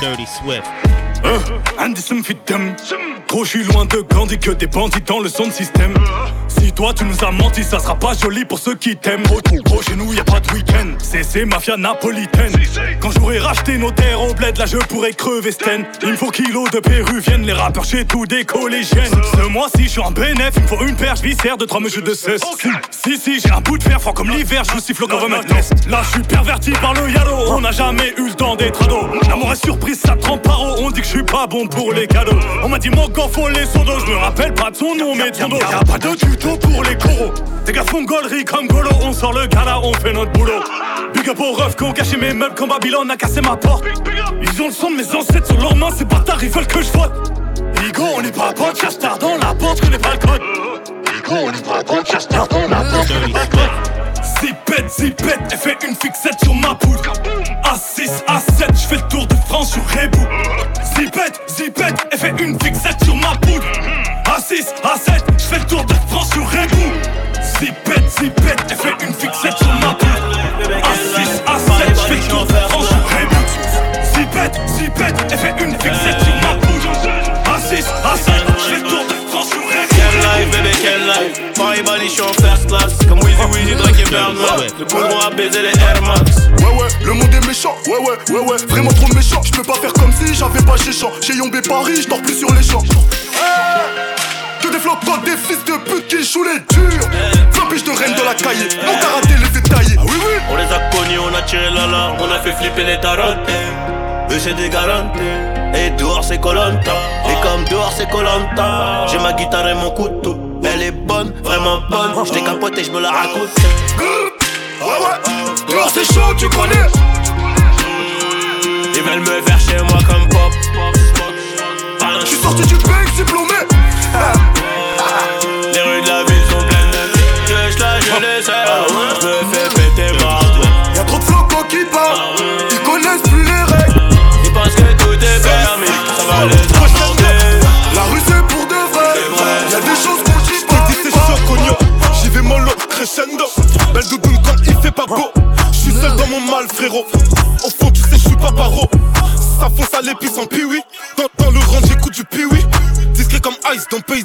Dirty Swift. Andy me fit. Gros, je suis loin de Gandhi que des bandits dans le son système. Toi tu nous as menti, ça sera pas joli pour ceux qui t'aiment. Gros, gros, chez nous y a pas de week-end. C'est mafia napolitaine. Quand j'aurai racheté nos terres au bled, là je pourrais crever Sten. Il me faut kilos de péruviennes, les rappeurs chez tous des collégiennes. Ce mois-ci, je suis en bénéf, il me faut une perche viscère de trois mesures de cesse. Si, si, j'ai un bout de fer fort comme l'hiver, je siffle comme un test. Là, je suis perverti par le yalo, on n'a jamais eu le temps des trados. L'amour est surprise, ça trempe paro, on dit que je suis pas bon pour les cadeaux. On m'a dit mon corps faut les sodos, je me rappelle pas de son nom, mais ton dos. Y'a pas de tuto pour les coraux. Tes gars font gollerie comme Golo, on sort le gala, on fait notre boulot. Big up aux refs qui ont caché mes meubles quand Babylone a cassé ma porte. Ils ont le sang de mes ancêtres sur leurs mains, ces bâtards ils veulent que je vote. Ligo, on n'est pas potes, cherche tard dans la porte, je connais pas le code. Ligo, on n'est pas potes, cherche tard dans la porte, je connais pas le code. Zipette, zipette, elle fait une fixette sur ma poudre. A6, A7, je fais le tour de France sur Rebou. Zipette, zipette, elle fait une fixette sur ma poudre. A6, A7, je fais le tour de France sur Rebou. Zipette, zipette, elle fait une fixette sur ma poudre. A6, A7, je fais le tour de France sur Rebou. Zipette, zipette, elle fait une fixette sur ma poudre. A6, A7, je fais le tour de France sur Rebou. Quelle life, bébé, quelle life? Paris, Bali, je suis en first class Comme Weezy, Weezy, Drake et Birdman Le boulot a baisé les Air Max Ouais ouais, le monde est méchant, ouais ouais, ouais ouais, vraiment trop méchant Je peux pas faire comme si j'avais pas chez champ J'ai yombé Paris, je dors plus sur les champs des flottants, des fils de pute qui jouent les durs. Flampiche de reine de la cahier, mon karaté les détaillés Ah oui oui. On les a connus, on a tiré l'alarme On a fait flipper les tarotes Eux c'est des garanties Et dehors c'est Colanta. Et comme dehors c'est Colanta. J'ai ma guitare et mon couteau. Elle est bonne, vraiment bonne. J't'ai capoté, j'me la raconte. Ouais ouais, dehors c'est chaud, tu connais. Ils veulent me faire chez moi comme pop. Je suis sorti du bec diplômé les La rue c'est pour de vrai, y'a des choses qu'on dit pas. Dis c'est chaud cognon, j'y vais mollo, crescendo. Belle doudoune quand il fait pas beau seul dans mon mal frérot Au fond tu sais j'suis pas paro Ça fonce à l'épice en piwi dans, dans le rang j'écoute du piwi Discret comme Ice dans Pays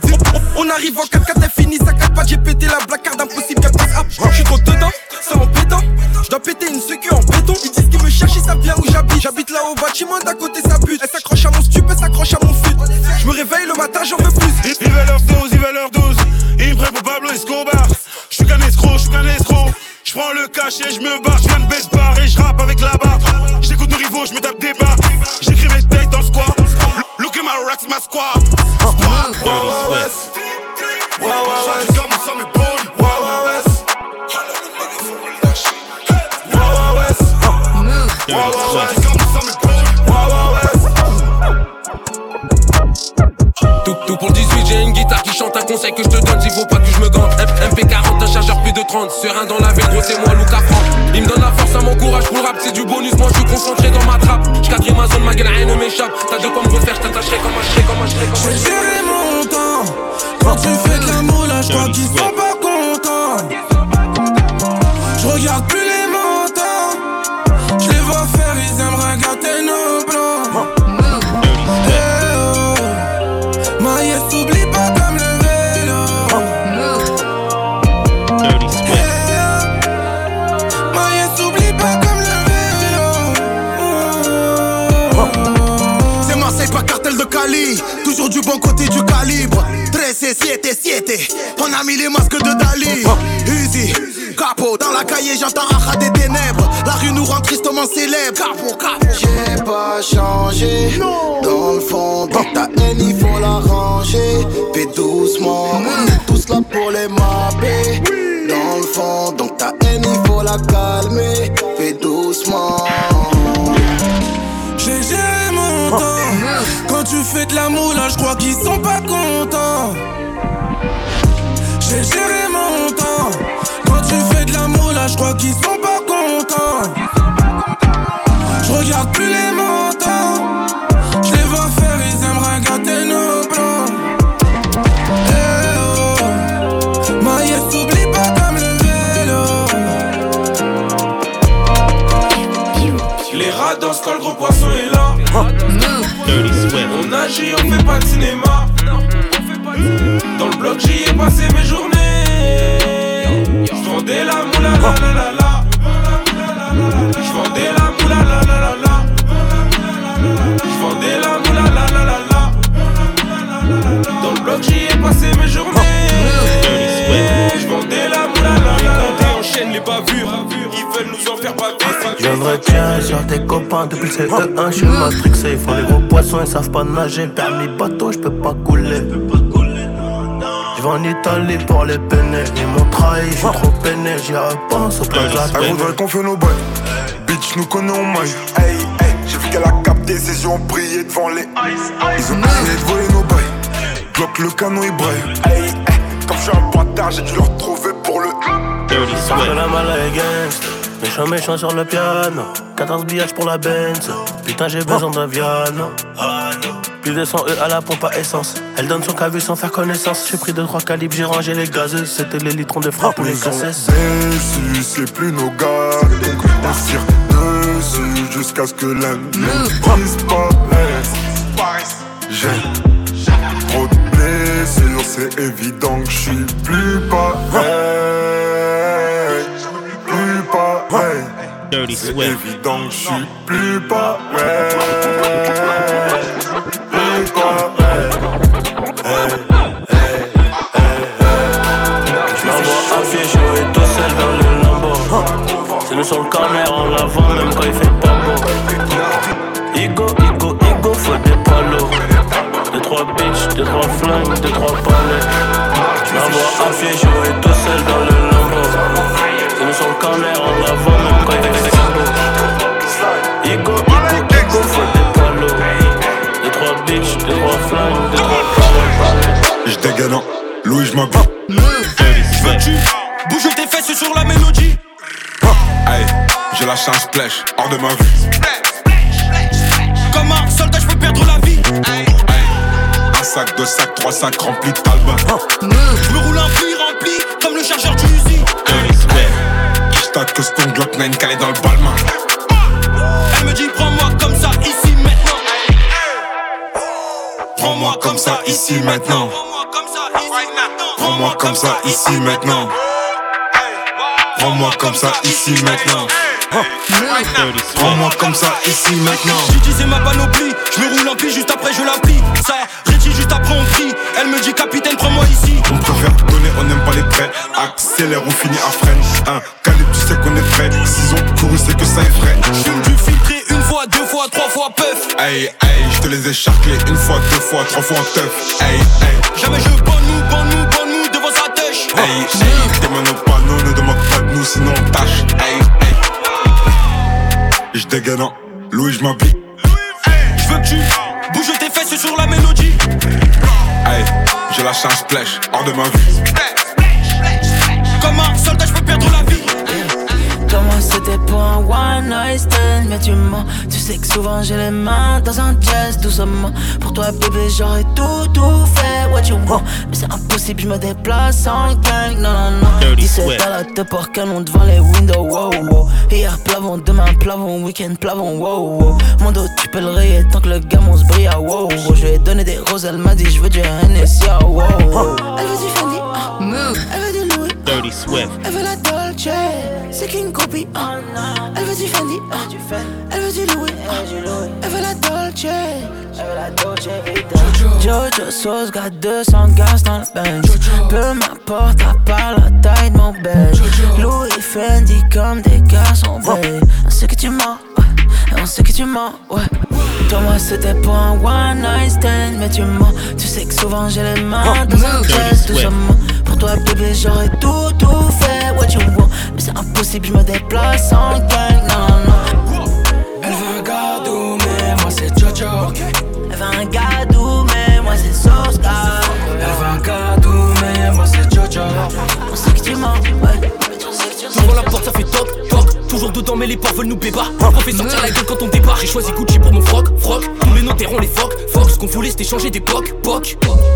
On arrive en 4 4 t'es fini, ça capte j'ai pété la blague card impossible qu'elle passe up. J'suis trop dedans, c'est en pétant. J'dois péter une sécu en béton. Ils disent qu'ils me cherchent, ils savent bien où j'habite. J'habite là au bâtiment d'à côté, ça bute. Elle s'accroche à mon stup, elle s'accroche à mon fut. J'me réveille le matin, j'en veux plus. Ils veulent leur dose, ils veulent leur dose Ils me prennent pour Pablo Escobar J'suis qu'un escroc, j'suis qu'un escroc je prends le cachet, je me barre, je viens de baisse barre et je rappe avec la barre. J'écoute nos rivaux, je me tape des barres. J'écris mes têtes dans squat. Look at my racks, my squad. Squad, wow, west. Tout, tout pour le 18, j'ai une guitare qui chante un conseil que je te donne. S'il faut pas que je me gante, MPK MP40, un chargeur plus de 30. Serein dans la ville, gros, c'est moi, Lucas Franck. Il me donne la force à mon courage pour le rap, c'est du bonus. Moi, je suis concentré dans ma trappe. J'cadre ma zone, ma gueule, rien ne m'échappe. T'as de quoi me refaire, j't'attacherai comme un chèque, comme un chèque, comme un chèque. Gérer mon temps Quand tu fais de la moula, je crois qu'ils sont du bon côté du calibre. 13 7 7 On a mis les masques de Dali. Uzi, capot. Dans la cahier, j'entends Acha des ténèbres. La rue nous rend tristement célèbre. Capot, capot. J'ai pas changé Dans le fond, donc ta haine il faut la ranger Fais doucement, on est tous là pour les mapper Dans le fond, donc ta haine il faut la calmer je crois qu'ils sont pas contents. J'ai géré mon temps. Quand tu fais de la moula, je crois qu'ils sont pas contents. Je regarde plus les On agit, on fait pas de cinéma. Dans le bloc, j'y ai passé mes journées. J'vendais la moula la la la la. Je me retiens sur tes copains depuis le CE1, je suis matrixé. Ils font les gros poissons, ils savent pas nager. Permis bateau, je peux pas couler. Je vais en Italie pour les peiner. Ils m'ont trahi, je suis trop peiné. J'y repense au plein de la Elle voudrait qu'on fait nos bails. Bitch, nous connaît en maille. Hey, hey, j'ai vu qu'elle a capté ses yeux ont brillé devant les Ils ont essayé de voler nos bails. Bloque le canon, il braille. Hey, hey, comme je suis un bâtard, j'ai dû le retrouver pour le. Dirty Méchant, méchant sur le piano. 14 billages pour la Benz. Putain, j'ai besoin d'un Viano. Plus de 100 E à la pompe à essence. Elle donne son cavu sans faire connaissance. J'ai pris 2-3 calibres, j'ai rangé les gazeuses. C'était les litrons de frappe ou les cassettes. c'est plus nos gars. Donc on tire dessus jusqu'à ce que l'un disparaisse. J'ai trop de blessures, c'est évident que je suis plus pareil. Dirty C'est Swift. évident que je suis plus pareil. Plus. Je je et tout seul dans le lambeau. C'est nous sur le corner en l'avant, même quand il fait pas beau. Igo, Igo, Igo, faut des palos. Deux, trois bitches, deux, trois flingues, deux, trois palais. Je à pied, je et tout seul dans le lambeau. Ils nous ont calé en avant, même quand ils sont Ego, ego, ego, faut des palos. Des trois bitches, des trois flammes, des trois flammes. J'dégaine, hein. Louis, j'm'abat. J'veux bouge tes fesses sur la mélodie. Ah, hey, j'ai la chance splash, hors de ma vue. Comme un soldat, j'peux perdre la vie. Un sac, deux sacs, trois sacs remplis de talbin. J'me roule un pli rempli, comme le chargeur du. J'tac que ton Glock 9 calé dans le balmain. Elle me dit prends-moi comme ça ici maintenant. Prends-moi comme ça ici maintenant. Prends-moi comme ça ici maintenant. Prends-moi comme ça ici maintenant. Prends-moi comme ça ici maintenant. J'utilisais ma panoplie, je me roule un puits juste après je la plie. Ça rétit juste après on crie. Elle me dit capitaine ici. On préfère donner, on n'aime pas les prêts. Accélère ou finit à freine. Un calibre, tu sais qu'on est prêt. S'ils ont couru, c'est que ça est vrai. Fume du filtré une fois, deux fois, trois fois puff. Hey, hey, je te les ai charclés une fois, deux fois, trois fois teuf. Hey, hey, Jamais je bande nous, bande nous, bande nous devant sa tèche. hey, hey. Tes mains au panneau, ne demande pas de nous, sinon on tâche. Hey, hey. Je dégaine en Louis, je m'habille. Je veux que tu bouges tes fesses sur la mélodie. Hey, j'ai lâché un splash hors de ma vue. Comme un soldat, je peux perdre la. Comment c'était pour un one night stand. Mais tu mens, tu sais que souvent j'ai les mains dans un jazz doucement. Pour toi bébé j'aurais tout tout fait. What you want? Mais c'est impossible je me déplace en gang. Non non non. Dirty 17 Swift. à la te pour canon devant les windows wow wow. Hier plavon, demain plavon, week-end plavon wow wow. Mon dos tu peux le rayer tant que le gamin se brille wow wow. Je lui ai donné des roses elle m'a dit je veux du Hennessy ah, wow wow. Elle veut du Fendi. Ah. Dirty Swift. elle veut la Dolce, c'est qu'une copie. ah. Elle veut du Fendi, elle veut du Louis. Elle veut la Dolce, elle veut la Dolce Vita. Jojo Sauce got 200 gaz dans le bench. Peu m'importe à part la taille de mon bench. Louis Fendi comme des garçons, babe. On sait que tu mens, ouais. On sait que tu mens, ouais. Toi, moi, c'était pour un one night stand, mais tu mens. Tu sais que souvent j'ai les mains dans un simplement. Pour toi, bébé, j'aurais tout, tout fait, what you want? Mais c'est impossible, je me déplace en gang, non, non. Elle veut un gars doux, mais moi c'est Jojo. Elle veut un gars doux, mais moi, c'est gars. Elle veut un gars doux, mais moi c'est Jojo. On sait que tu mens, ouais. La porte, ça fait toc, toc. Toujours dedans, mais les porcs veulent nous bébar. On fait sortir la gueule quand on débarque. J'ai choisi Gucci pour mon froc, froc. Tous mes notaires, on les foc, foc. Ce qu'on voulait, c'était changer d'époque, poc. L'art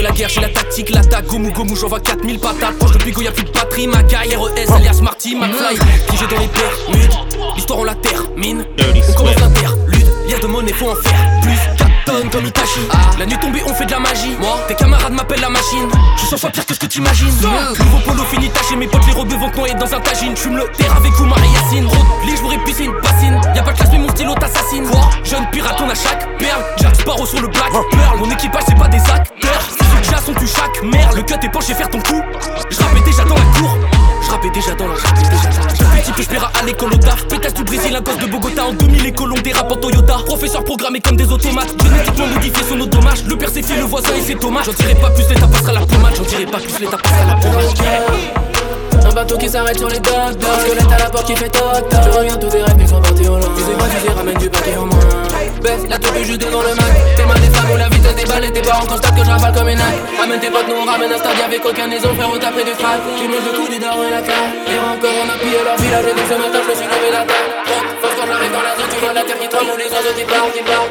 de la guerre, j'ai la tactique, l'attaque, gomu gomu, j'envoie 4000 patates. Proche de Pigo, y'a plus de batterie, ma RES, alias Marty, McFly. Figé dans les mid. L'histoire, on la termine. On commence l'interlude. Y'a de monnaie, faut en faire plus. 4 tonnes comme Itachi. La nuit tombée, on fait de la magie. Moi, tes camarades m'appellent la machine. Je 100 fois pire que ce que t'imagines. Nouveau polo fini taché, mes potes les vont te noyer dans un tagine. J'fume le terre avec Oumar et Yacine. Road, lit, j'voudrais piscine, bassine. Y'a pas de classe, mais mon stylo t'assassine. Jeune pirate, on a chaque perle. Jack Sparrow sur le black pearl. Mon équipage, c'est pas des acteurs. Si déjà sont tu chaque merde. Le cut est penché, faire ton coup. J'rappais déjà dans la cour. J'rappais déjà dans la Petit peu j'paiera à l'école au DAF. Pétasse du Brésil, un gosse de Bogota. En 2000 les colons dérapent en Toyota. Professeur programmé comme des automates. Génétiquement modifié son dommage Le père c'est fait le voisin et c'est dommage J'en dirai pas plus l'état passera la pommade. J'en dirai pas plus l'état passera la pommade. Un bateau qui s'arrête sur les docks Squelette à la porte qui fait toc Je reviens tous tes rêves qui sont partis au loin. Excusez-moi dis ramène du papier au moins Baisse la tour juste devant le Mac balles Et tes parents constatent que je rafale comme une nac Ramène ah, tes potes nous on ramène un stade avec aucun maison Frérot t'as pris du frac Qui mange le coup des darons et la claque Et encore on a pillé leur village Et donc ce matin je me suis levé la tête Force quand j'arrive dans la zone Tu vois la terre qui tremble Les oiseaux qui parlent, qui parlent,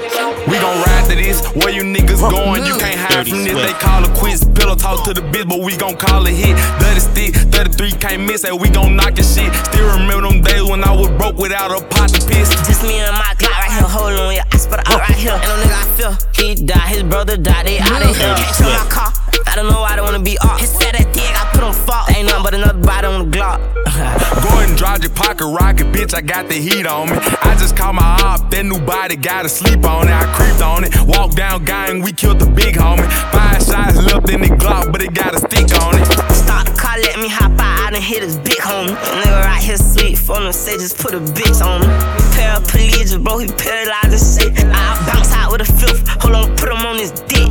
We gon' ride to this. Where you niggas going? You can't hide Dirty from this. They call it quits. Pillow talk to the bitch, but we gon' call it hit. Dirty stick, 33 can't miss. Hey, we gon' knock your shit. Still remember them days when I was broke without a pot to piss. Just me and my Glock right here, hold on, yeah, I spit out right here. And no nigga I feel, he died, his brother died, they out of here. Dirty So my car, I don't know why they wanna be off. His said that dick, I put on fault. Ain't nothing but another body on the Glock. Go ahead and drive your pocket rocket, bitch. I got the heat on me. I just called my op, that new body gotta sleep on it. I creeped on it, walked down gang, we killed the big homie. Five shots left in the Glock, but it got a stick on it. Stop the car, let me hop I done hit his big homie. Nigga right here sweet, phone him, say just put a bitch on him. Paraplegic, bro, he paralyzed and shit. I bounce out with a fifth, hold on, put him on his dick.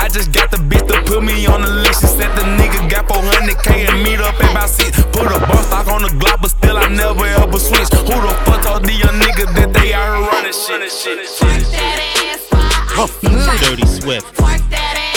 I just got the bitch to put me on the list. She said the nigga got 400k and meet up at about six. Put a bus stock on the Glock, but still I never ever switch. Who the fuck told these young niggas that they out here running shit? Dirty Swift. Twerk that ass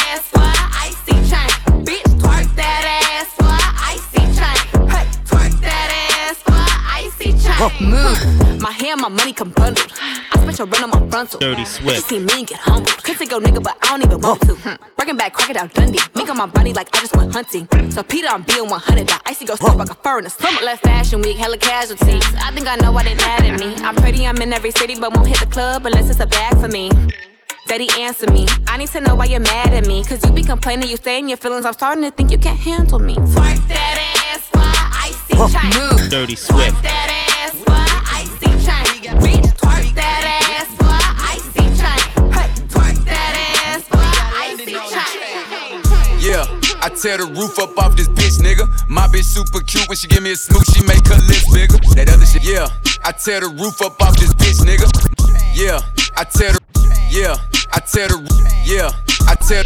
Move. My hair, my money come bundled. I spent your run on my frontal. Dirty Swift. see me and get humbled. Could take your nigga, but I don't even want to. Hmm. Breaking back, crocodile Dundee. Mink on my body like I just went hunting. So Peter, I'm being 100. That icy go stuff like a fur in the summer. Left fashion week, hella casualties. I think I know why they mad at me. I'm pretty, I'm in every city, but won't hit the club unless it's a bag for me. Daddy, answer me. I need to know why you're mad at me. Cause you be complaining, you stay in your feelings. I'm starting to think you can't handle me. Twerk that ass a icy chain. Dirty Swift. I tear the roof up off this bitch, nigga. My bitch super cute when she give me a smooch, she make her lips bigger. That other shit, yeah. I tear the roof up off this bitch, nigga. Yeah, I tear the, yeah, I tear the, yeah, I tear,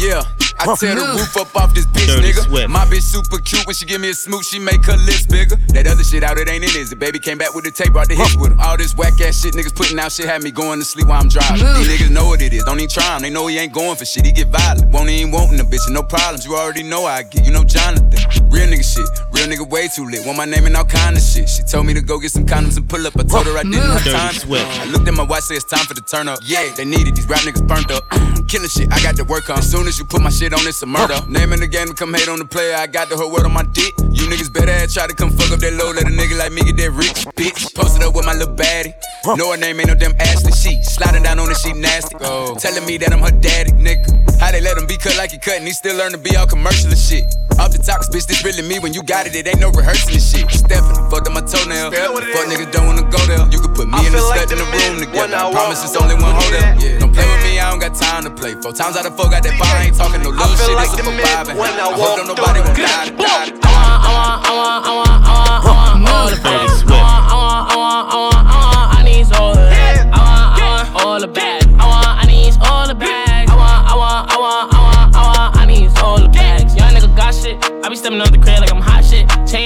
yeah. I tear the roof up off this bitch, Dirty nigga. Swift. My bitch super cute when she give me a smooch, she make her lips bigger. That other shit out, it ain't in it. The baby came back with the tape, brought the hits with him. All this whack ass shit niggas putting out shit had me going to sleep while I'm driving. These niggas know what it is, don't even try him. They know he ain't going for shit, he get violent. Won't even wantin' a bitch, and no problems. You already know how I get, you know Jonathan. Real nigga shit, real nigga way too lit. Want my name and all kind of shit. She told me to go get some condoms and pull up. I told her I didn't have time. I looked at my watch, said it's time for the turn up. Yeah, they need it. These rap niggas burnt up. Killing shit, I got to work on. As soon as you put my shit on, it's a murder. Naming the game to come hate on the player. I got the whole world on my dick. You niggas better ass try to come fuck up that low. Let a nigga like me get that rich bitch. Posted up with my little baddie. Know her name ain't no damn Ashley. She sliding down on it, she nasty. Telling me that I'm her daddy, nigga. How they let him be cut like he cut and he still learn to be all commercial and shit. Off the top, 'cause bitch, this really me. When you got it, it ain't no rehearsing and shit. Steppin', fucked up my toenail. Fuck niggas don't wanna go there. You could put me and the slut in the room together. I promise it's only one hotel. Yeah. Don't play with me, I don't got time to play. Four times out of four, got that. I ain't talking no little shit. It's a for vibing. I hope don't nobody gon' die. die, die. I want, I want, I want, I want, I want all the Dirty bag. Swift. I want, I want, I want, I want, I need all the bag. I want, I want all the bag. I want, I need all the bag. I want, I want, I want, I want, I want, I need all the bags. Young nigga got shit. I be stepping up the crib like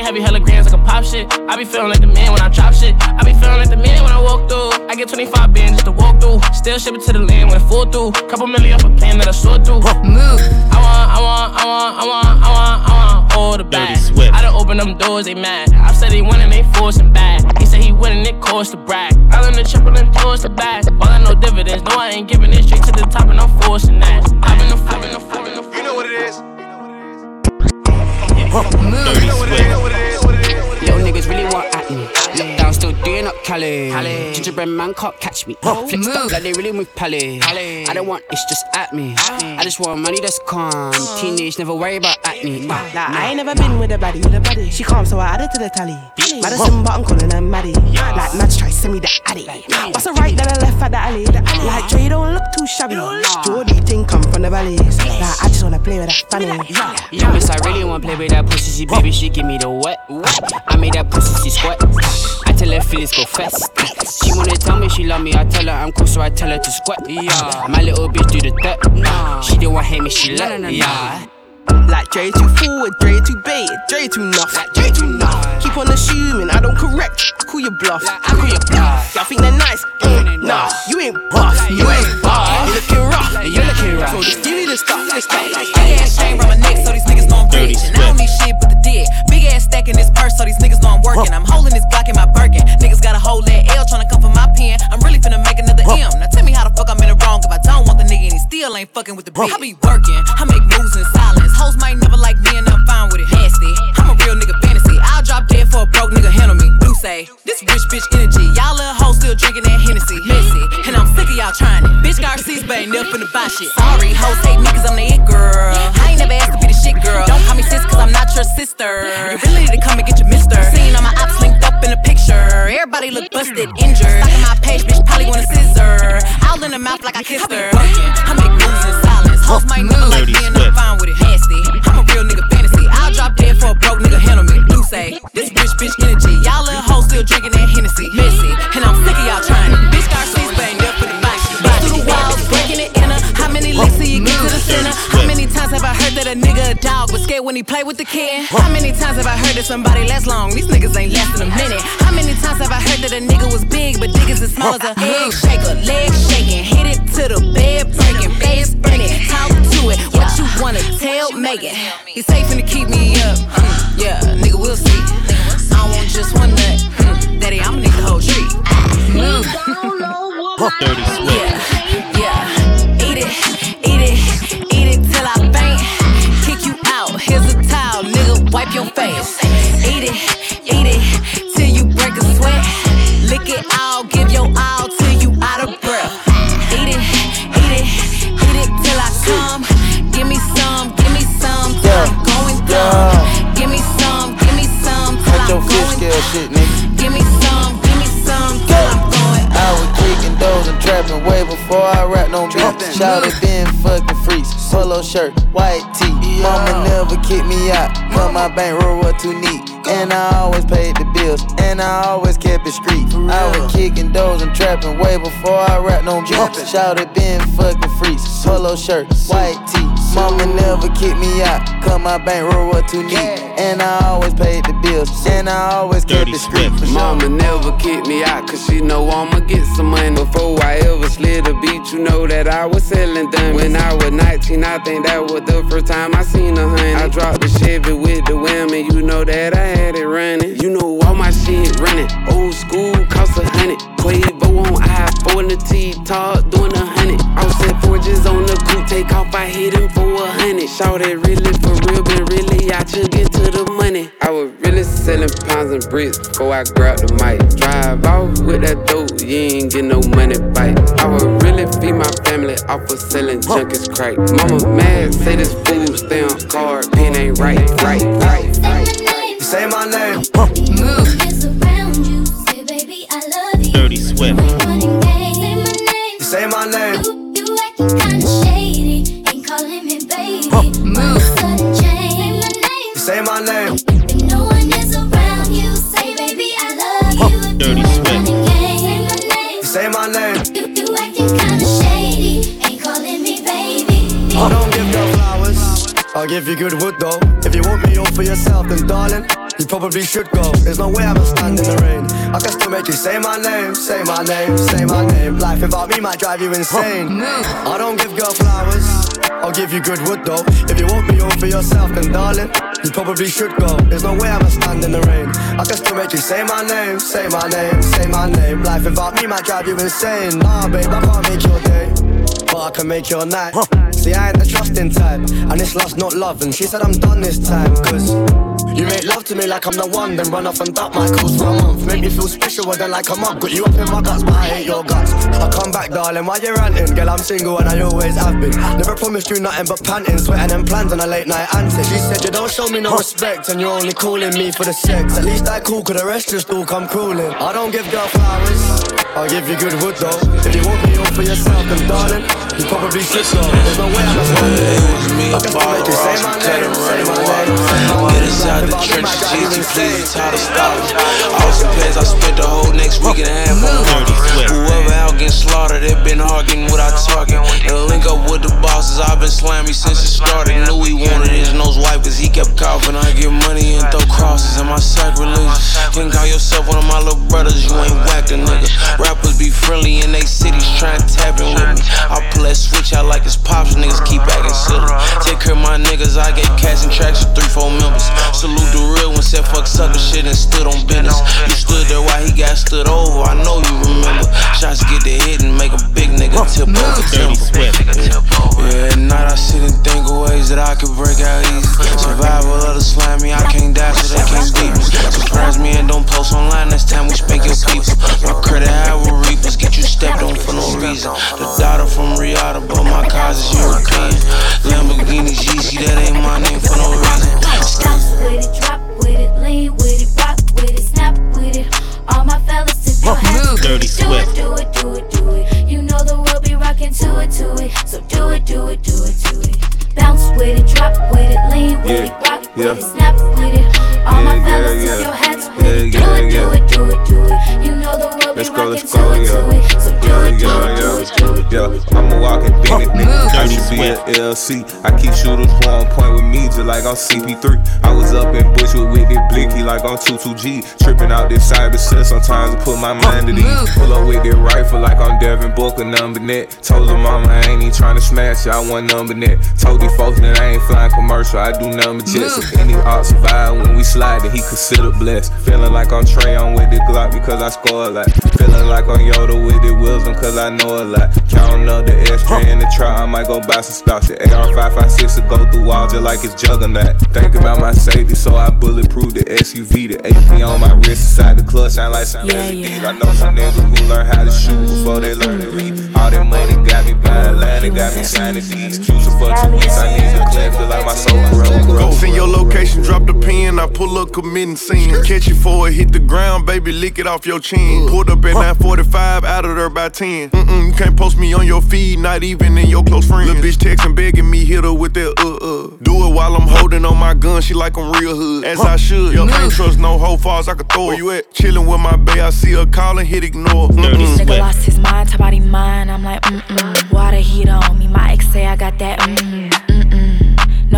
heavy, hella grams like a pop shit. I be feeling like the man when I drop shit. I be feeling like the man when I walk through. I get 25 bands just to walk through. Still ship it to the land when it full through. Couple million off a plan that I saw through. Move. I want, I want, I want, I want, I want, I want all the Dirty bags. Swift. I done opened them doors, they mad. I said he winning, they forcing back. He said he winning, it cost to brag. I learned the triple and towards the back. All I know dividends, no I ain't giving it straight to the top and I'm forcing that. I've been the, I've been the, I've been the. You know what it is. Dirty Swift. Niggas really want at me. Look down, still Doing up Cali. Cali. Gingerbread man can't catch me. Oh, Flexed up like they really move Pally. I don't want it's just at me. Ah. I just want money that's calm. Ah. Teenage, never worry about acne. Nah, I ain't never been with a baddie. With a baddie. She calm, so I added to the tally. Madison, but I'm calling her Maddie. Like Mads try send me the addy. What's a right, then I left at the alley. Like Dre don't look too shabby. Jordy thing come from the valleys. Like I just wanna play with that funny. Yeah, miss, I really wanna play with that pussy. She baby, she give me the wet. I made that pussy she squat. I tell her feelings go fast. She wanna tell me she love me. I tell her I'm cool, so I tell her to squat. Yeah, my little bitch do the dirt. She didn't want hate me, she like yeah. Like Dre too forward, Dre too bait, Dre too nuff, like Dre too nuff. Keep on assuming I don't correct. Call you bluff, I call you bluff. Y'all think they're nice? Mm, nah, you ain't buff, you ain't buff. You looking rough, you looking rough. So just give me the stuff, the stuff. Big ass chain around my neck, so these niggas know I'm rich. And I don't need shit but the dick. Big ass stack in this purse, so these niggas know I'm working. I'm holding this Glock in my Birkin. Niggas got a whole that L tryna come for my pen. I'm really finna make another M. Now tell me how the fuck I'm in the wrong if I don't want the nigga and he still ain't fucking with the bitch. I be working, I make moves in silence. Hoes might never like me and I'm fine with it. Nasty, I'm a real nigga fantasy. I'll drop dead for a broke nigga handle me. Do say this rich bitch energy. Y'all little hoes still drinking that Hennessy. Messy, and I'm sick of y'all trying Bitch but ain't never finna buy shit. Sorry, hoes hate me cause I'm the it girl. I ain't never asked to be the shit girl. Don't call me sis cause I'm not your sister. You really need to come and get your mister. Seen all my ops linked up in a picture. Everybody look busted, injured. Stalking my page, bitch probably want a scissor. All in the mouth like I kissed her. I make moves in silence. Hoes might never like me and I'm fine with it. Nasty, I'm a real nigga fantasy. I'll drop dead for a broke nigga handle me. You say this rich bitch energy. Y'all little hoes still drinking that Hennessy. Messy, a nigga a dog was scared when he play with the kid? How many times have I heard that somebody lasts long? These niggas ain't lasting a minute. How many times have I heard that a nigga was big, but niggas as small as a egg shaker? Leg shaking, hit it to the bed breaking, face in it, talk to it. What you wanna tell Megan? He's safe and to keep me up. Mm, yeah, nigga, we'll see. I don't want just one nut. Mm, Daddy, I'ma need the whole tree. Move. Dirty Swift. Yeah, yeah. Before I on beats. Shout it been fucking freaks. Polo shirt, white tee. Mama never kicked me out. Cause my bankroll was too neat. And I always paid the bills. And I always kept it street. I was kicking doors and trapping way before I on beats. Shout it been fucking freaks. Polo shirt, white tee. Mama never kicked me out. Cause my bankroll was too neat. And I always paid the bills. And I always kept it street. Mama never kicked me out cause she know I'ma get some money. Before I ever slid a beat, you know that I was selling them. When I was 19, I think that was the first time I seen a honey. I dropped the Chevy with the women, you know that I had it running. You know all my shit running. Old school cost a hundred. Quavo on I-4 and the T-Talk doing a hundred. Offset forges on the coupe, take off, I hit him for a hundred. Shout it really for real, been really out to get to the money. I was really selling pounds and bricks before I grabbed the mic. Drive off with that dope, you ain't get no money bite. I would really feed my family off of selling junk is crack. Mama mad, say this food stay on card, pen ain't right, right, right. You say my name. Move. Dirty Swift. Move. You say my name. Dirty Swift. You say baby I love you. Say my name. I don't give girl flowers. I'll give you good wood though. If you want me all for yourself, then darling, you probably should go. There's no way I'ma stand in the rain. I can still make you say my name, say my name, say my name. Life without me might drive you insane. I don't give girl flowers. I'll give you good wood though. If you want me all for yourself, then darling, you probably should go. There's no way I'ma stand in the rain. I can still make you say my name, say my name, say my name. Life without me might drive you insane. Nah, babe, I can't make your day. But I can make your night. See, I ain't the trusting type, and this love's not love. And she said I'm done this time, cause you make love to me like I'm the one, then run off and duck my calls for a month. Make me feel special, well, then like a month. Got you up in my guts, but I hate your guts. I come back, darling, why you ranting? Girl, I'm single and I always have been. Never promised you nothing but panting, sweating and plans on a late night antics. She said you don't show me no respect, and you're only calling me for the sex. At least I cool, cause the rest just all come crawling. I don't give girl flowers, I'll give you good wood though. If you want me all for yourself, then darling, you probably should go. There's no way I'm me a bar Ross and cut a running Get us out the trenches, Jesus, please, tired of stopping. Also pays, I spent the whole next week and a half on Whoever out getting slaughtered, it been hard getting what I target. And link up with the bosses, I've been slamming since it started. Knew he wanted his nose wipe, cause he kept coughing. I get money and throw crosses, and my sacrilegious. Can't call yourself one of my little brothers, you ain't whacked a nigga. Rappers be friendly in they cities, trying to tap in with me. I pull that switch out like it's pops, niggas keep acting silly. Take care of my niggas, I get cash and tracks for three, four members. Salute the real one, said fuck sucker shit and stood on business. You stood there while he got stood over, I know you remember. Shots get the hit and make a big nigga tip over timber. Yeah, at night I sit and think of ways that I could break out easy. Survival of the slimy, I can't die so they can't beat me. Surprise me and don't post online next time we spank your people. My credit high with reapers, get you stepped on for no reason. The daughter from Riata, but my cars is European. Lamborghini GC, that ain't my name for no reason. Bounce with it, drop with it, lean with it, rock with it, snap with it. All my fellas, if your hands Dirty do it, do it, do it, do it. You know the world be rocking to it, to it. So do it, do it, do it, do it. Bounce with it, drop with it, lean with it, rock yeah. with it, snap with it. All my fellas, yeah, if yeah. your hands with Yeah, it, do yeah, it, do yeah. it, do it, do it. You know the world Let's be go, rocking let's to go, it, yeah. to it. So do Yeah, it, yeah, yeah. it, do it. Yeah, I'm a walking Bennett, nigga. I should be Swift. at LC. I keep shooters one point with me just like I'm CP3. I was up in Bushwood with this blicky like I'm 22G. Tripping out this cyber shit sometimes I put my mind at ease. Pull up with this rifle like I'm Devin Booker, number net. Told her mama I ain't even trying to smash it, I want number net. Told these folks that I ain't flying commercial, I do number jets. If any art survive when we slide, then he considered blessed. Feeling like I'm Trae Young with the Glock because I score a lot. Feeling like I'm Yoda with the wisdom cause I know a lot. Counting up the extra in the trap, I might go buy some stock. The AR556 to go through walls just like it's juggernaut. Think about my safety, so I bulletproof the SUV. The AP on my wrist, inside the clutch, sound like some Yeah, LEDs. I know some niggas who learn how to shoot before they learn to read. All that money got me buying land, it got me signing these. Choosing for two weeks, I need to cleanse, feel like my soul grow, grow. Send your location, drop the pen. I pull up, committing sin. Catch it for it, hit the ground, baby, lick it off your chin. Pulled up at 945, out of there by 10. Mm-mm, you can't post me on your feed, not even in your close friends. Little bitch texting, begging me, hit her with that uh uh. Do it while I'm holding on my gun, she like I'm real hood. As I should, yo, can't trust no hoe falls, I could throw it. Where you at? Chillin' with my bae, I see her calling, hit ignore. Mm-mm. Nigga lost his mind, top body mine. I'm like, mm mm. Water heat on me. My ex say I got that mm mm.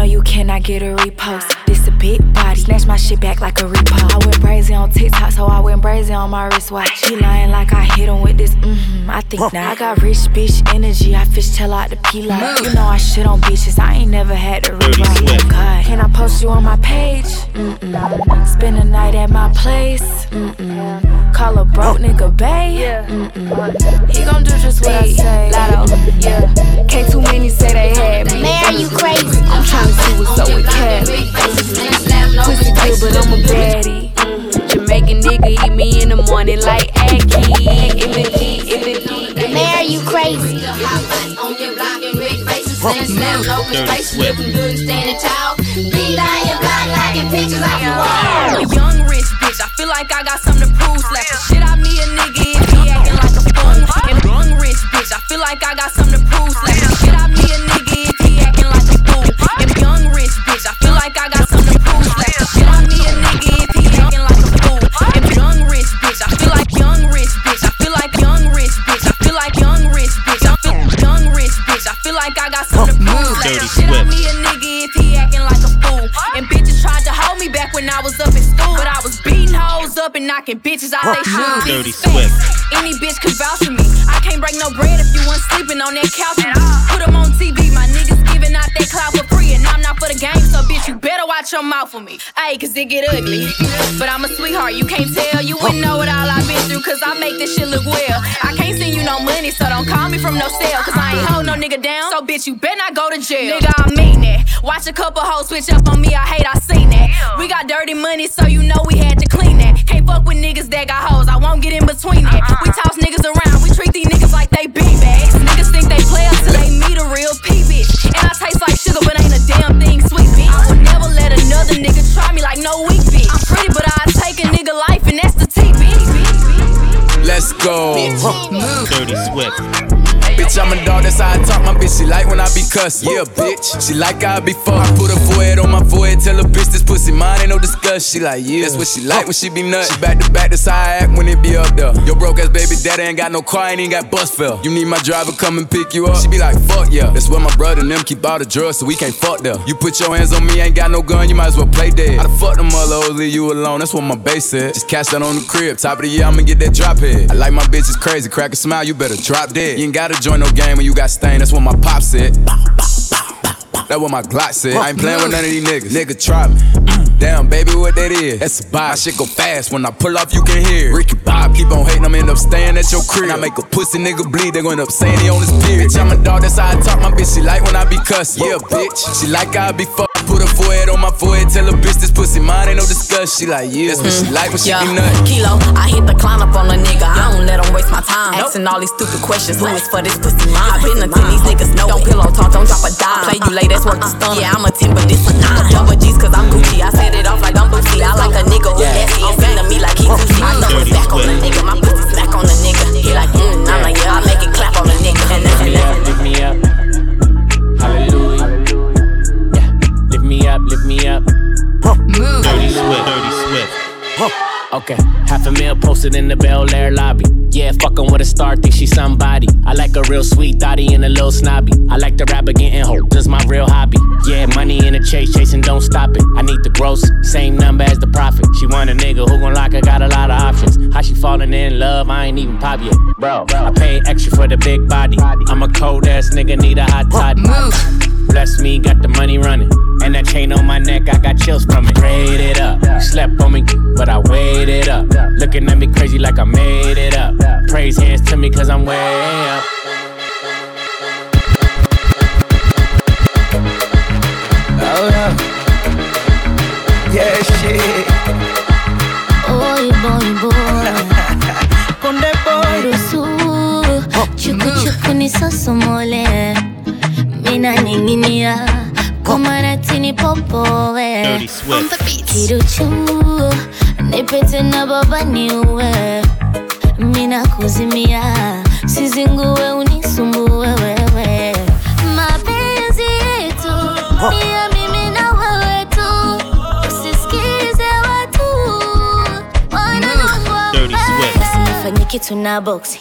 No, you cannot get a repost. This a big body. Snatch my shit back like a repo. I went brazy on TikTok, so I went brazy on my wristwatch. He lying like I hit him with this mm hmm. I think not. I got rich bitch energy. I fish tail out the P line. You know I shit on bitches. I ain't never had to Dirty rewrite. Swift. God, can I post you on my page? Mm mm. Spend a night at my place. Mm mm. Call a broke nigga bae. Mm mm. He gon' do just what I say. Lotto, yeah. Can't too many say they had me. Man, are you crazy. I'm tryna see what's up with Cali. Pussy good, but I'm a baddie. Jamaican nigga eat me in the morning like Aggie. In the D, in the D. Man, you crazy. Dirty Swift. A young rich bitch, I feel like I got something to prove. Slap the shit out me a nigga if he acting like a fool. And young rich bitch, I feel like I got something to prove. Slap bitches out they shoes. Dirty Swift. Any bitch could vouch for me. I can't break no bread if you weren't sleeping on that couch. Watch your mouth for me. Ayy, cause it get ugly. But I'm a sweetheart, you can't tell. You wouldn't know what all I've been through, cause I make this shit look well. I can't send you no money, so don't call me from no cell, cause I ain't hold no nigga down. So, bitch, you better not go to jail. Nigga, I mean that. Watch a couple hoes switch up on me, I hate, I seen that. We got dirty money, so you know we had to clean that. Can't fuck with niggas that got hoes, I won't get in between that. Uh-uh. We toss niggas around, we treat these niggas like they big bags. Niggas think they play till they meet a real P bitch. And I taste like try me like no weak bitch. I'm pretty, but I take a nigga life, and that's the T, bitch. Let's go. Dirty Swift. Bitch, I'm a dog, that's how I talk. My bitch, she like when I be cussed. Yeah, bitch. She like how I be fucked. I put a forehead on my forehead, tell her bitch this pussy mine, ain't no discuss. She like, yeah, that's what she like when she be nuts. She back to back, that's how I act when it be up there. Your broke ass baby daddy ain't got no car, ain't even got bus fare. You need my driver come and pick you up. She be like, fuck yeah. That's where my brother and them keep all the drugs, so we can't fuck there. You put your hands on me, ain't got no gun, you might as well play dead. I the fuck them other hoes leave you alone? That's what my base said. Just cash that on the crib. Top of the year, I'ma get that drop head. I like my bitches crazy, crack a smile, you better drop dead. You ain't gotta join no game when you got stain. that's what my pop said. That's what my Glock said. I ain't playing with none of these niggas. Nigga try me. Damn, baby, what that is? That's a vibe. My shit go fast. When I pull off, you can hear. Ricky Bob keep on hating, I'm end up staying at your crib. I make a pussy nigga bleed, they gon' end up saying he on his period. Bitch, I'm a dog, that's how I talk. My bitch, she like when I be cussing. Yeah, bitch. She like how I be fucked. Put her forehead on my forehead, tell a bitch this pussy mine, ain't no discuss. She like, yeah, that's what she like when she Yeah. be nuts. Kilo, I hit the climb up on a nigga. I don't let him waste my time. Asking all these stupid questions. Who is for this pussy mine? I been until these niggas know. Don't pillow talk, don't drop a dime. Play you late, that's worth the stun. Yeah, I'm a 10, but this a 9. Double G's cause I'm Gucci. I set it off like I'm Boosie. I like a nigga who gassy and send to me like he Tucci. I throw it back on the nigga. My pussy smack on the nigga. He like, mm, I'm like, yeah, I make it clap on the nigga. And then, and then. Lift me up. Hallelujah. Lift me up, lift me. Dirty Swift. Dirty Swift. Okay, half a mil posted in the Bel Air lobby. Yeah, fucking with a star, think she somebody. I like a real sweet thotty and a little snobby. I like the rapper getting hoe, just my real hobby. Yeah, money in the chase, chasing, don't stop it. I need the gross, same number as the profit. She want a nigga who gon' lock her, got a lot of options. How she falling in love, I ain't even pop yet. Bro, I pay extra for the big body. I'm a cold ass nigga, need a hot toddy. Bless me, got the money running. And that chain on my neck, I got chills from it. Prayed it up. You slept on me, but I waited up. Looking at me crazy like I made it up. Praise hands to me, cause I'm way up. Oh yeah. Yeah, shit. Oy boy boy Konde boy Ruhusu Chuku chuku nisosomole Mina ninginia Komaratini popowe. Kiruchu Nipete na baba niue. Mina kuzimia sizinguwe unisumbue wewe. Mapenzi yetu Ni ya mimi na wewe tu. Usisikize watu Wanaongwa Dirty kitu na boksi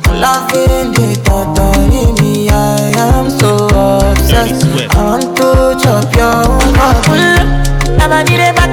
Loving the thought of me, I am so obsessed. I want to chop your heart. Never need a back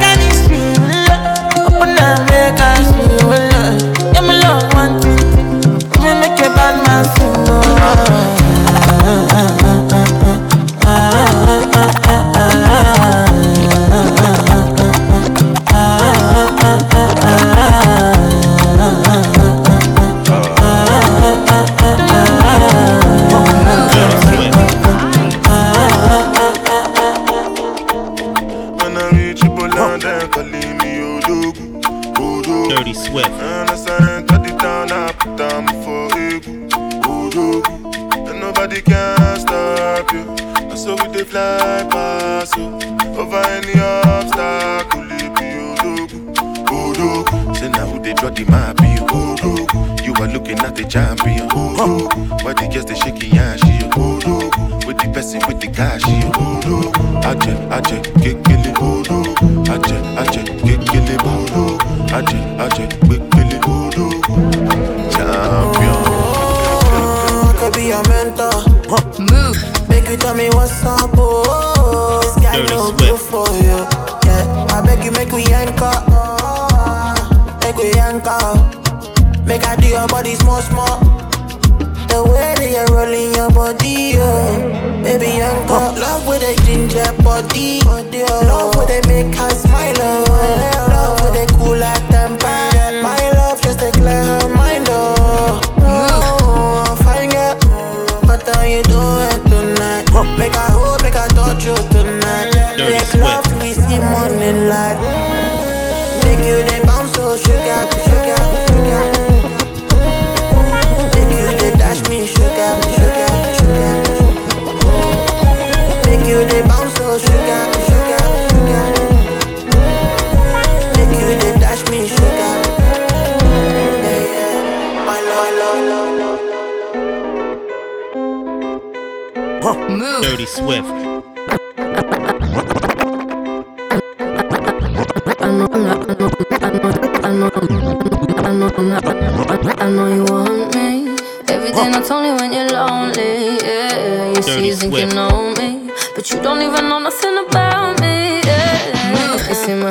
fly past you. Over any obstacle, it be Odogwu, Say now who they draw the map you. You are looking at the champion. odogwu. Why the girls they shaking ass you. With the person with the cash you. Aje, aje, kekele. Aje, aje, kekele. Aje, aje, kekele. Champion. Oh, Could be your mentor. Move. Make you tell me what's up, oh. Guy no for you. Yeah, I beg you make we anchor. Make we anchor. Make I do your body small, small. The way that you're rolling your body, yeah. Baby, anchor. Love with a ginger body. Oh. Love with they make her smile, oh. Love with they cool like temper. My love just to clear Dirty Swift. I know you want me. Everything I told you when you're lonely. Yeah, you see, you think you know me, but you don't even know nothing about me. Yeah, you see my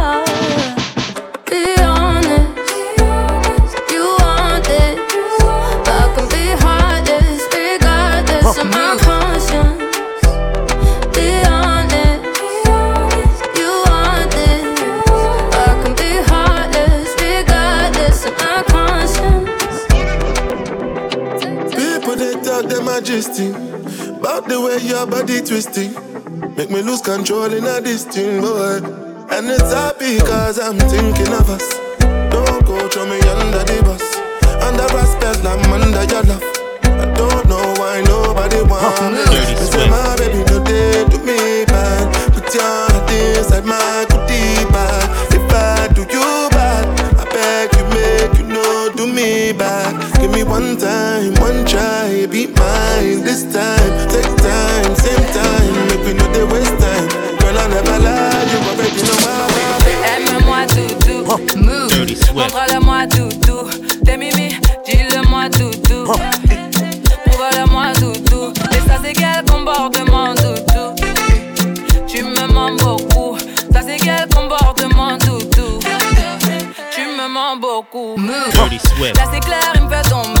Majesty. About the way your body twisting. Make me lose control in a thing, boy And it's happy cause I'm thinking of us. Don't go throw me under the bus. Under respect, I'm under your love. I don't know why nobody want me say my baby no they do me bad Put your heart inside my one time, one try Be mine this time Take time, same time Make we know they waste time Girl I never lie You already know my Aime-moi doudou, move. Dirty Swift. Montre-le-moi doudou, t'es mimi, dis-le-moi doudou. Prouve-le-moi doudou, et ça c'est quel comportement doudou? Tu me mens beaucoup, ça c'est quel comportement doudou? Tu me mens beaucoup. Là c'est clair, il me fait tomber.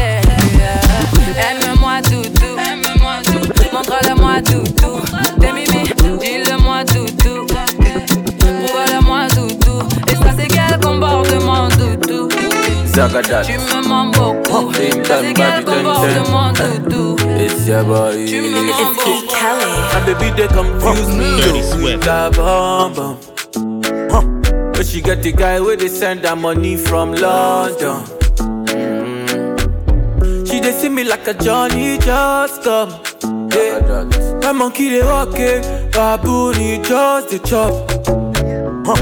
Zagadat. Tu me mens beaucoup. Ding Ça, dong, c'est body quel dun comportement, dun. doudou. It's your boy. Tu me mens beaucoup. My baby they confuse me Dirty with that bum bum. But she get the guy where they send her money from London. Mm. She they see me like a Johnny just come. Yeah. My monkey they walk it, baboon he just the chop. Huh.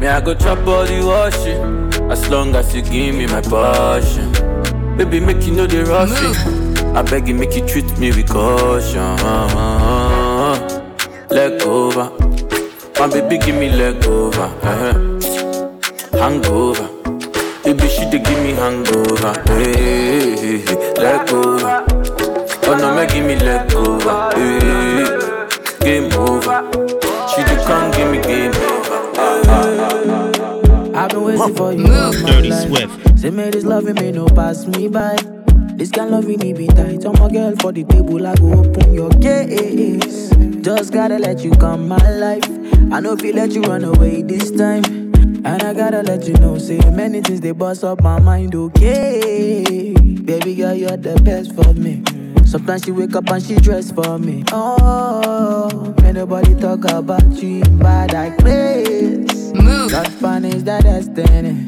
Me I go chop all the washing, as long as you give me my passion. Baby make you know the rush. I beg you make you treat me with caution. Leg over, My baby give me leg over, uh-huh. hangover. Baby she dey give me hangover, hey, hey, hey, leg over. Oh no, make give me leg over, hey, game over. She dey come give me game waiting for you. Move, Dirty Swift. Say, me this loving me no pass me by. This kind loving me be tight. I'm a girl for the table. I go open your gates. Just gotta let you come my life. I know if you let you run away this time. And I gotta let you know, say many things they bust up my mind, okay. Baby girl, you're the best for me. Sometimes she wake up and she dress for me. Oh, may nobody talk about you in bad like grace. Move. That fun is that destiny.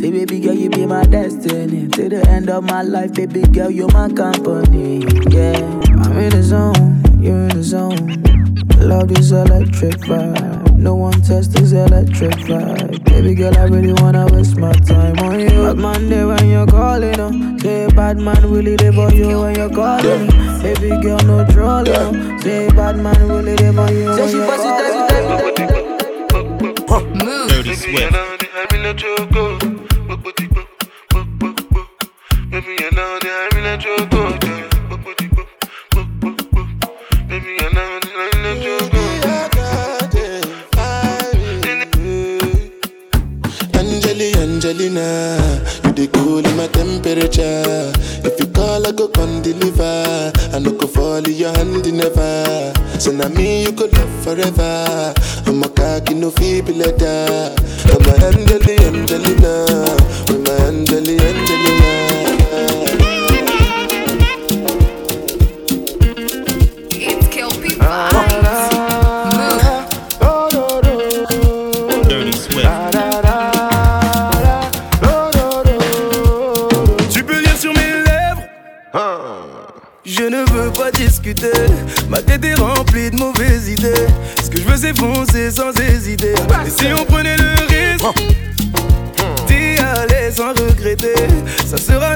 Say, baby girl, you be my destiny. Till the end of my life, baby girl, you're my company. Yeah, I'm in the zone, you're in the zone. Love this electric vibe. No one tests this electric vibe. Baby girl, I really wanna waste my time on you. Bad man there when you're calling, oh. Say bad man really there for you when you're calling. oh. Baby girl, no trolling, oh. Say bad man really there for you when you're calling. Move. Oh. Dirty Swift. Your hand in never. So now me you could love forever. I'm a cocky no feeble letter. I'm a Angeli, Angelina, I'm a Angeli, Angelina. C'est sans hésiter. Et si on prenait le risque D'y aller sans regretter Ça sera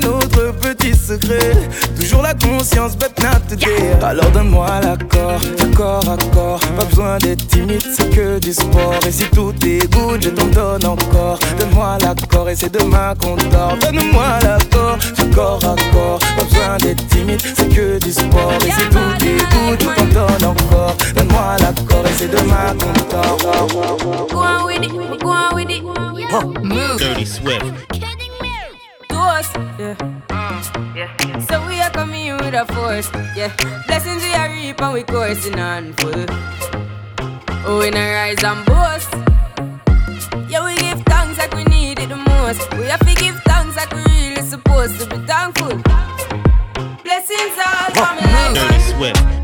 secret. Toujours la conscience bête not today Alors donne-moi l'accord, corps à corps Pas besoin d'être timide, c'est que du sport. Et si tout est good, je t'en donne encore. Donne-moi l'accord et c'est demain qu'on dort Donne-moi l'accord, corps à corps. Pas besoin d'être timide, c'est que du sport. Et si tout est good, je t'en donne encore. Donne-moi l'accord et c'est demain qu'on dort Go on with it, go on with it. Move. Dirty Swift. Yeah. yeah. So we are coming in with a force, yeah. Blessings we are reap and we coursing on full. Oh, we not rise and boast. Yeah, we give thanks like we need it the most. We have to give thanks like we really supposed to be thankful. Blessings all coming like Dirty Swift.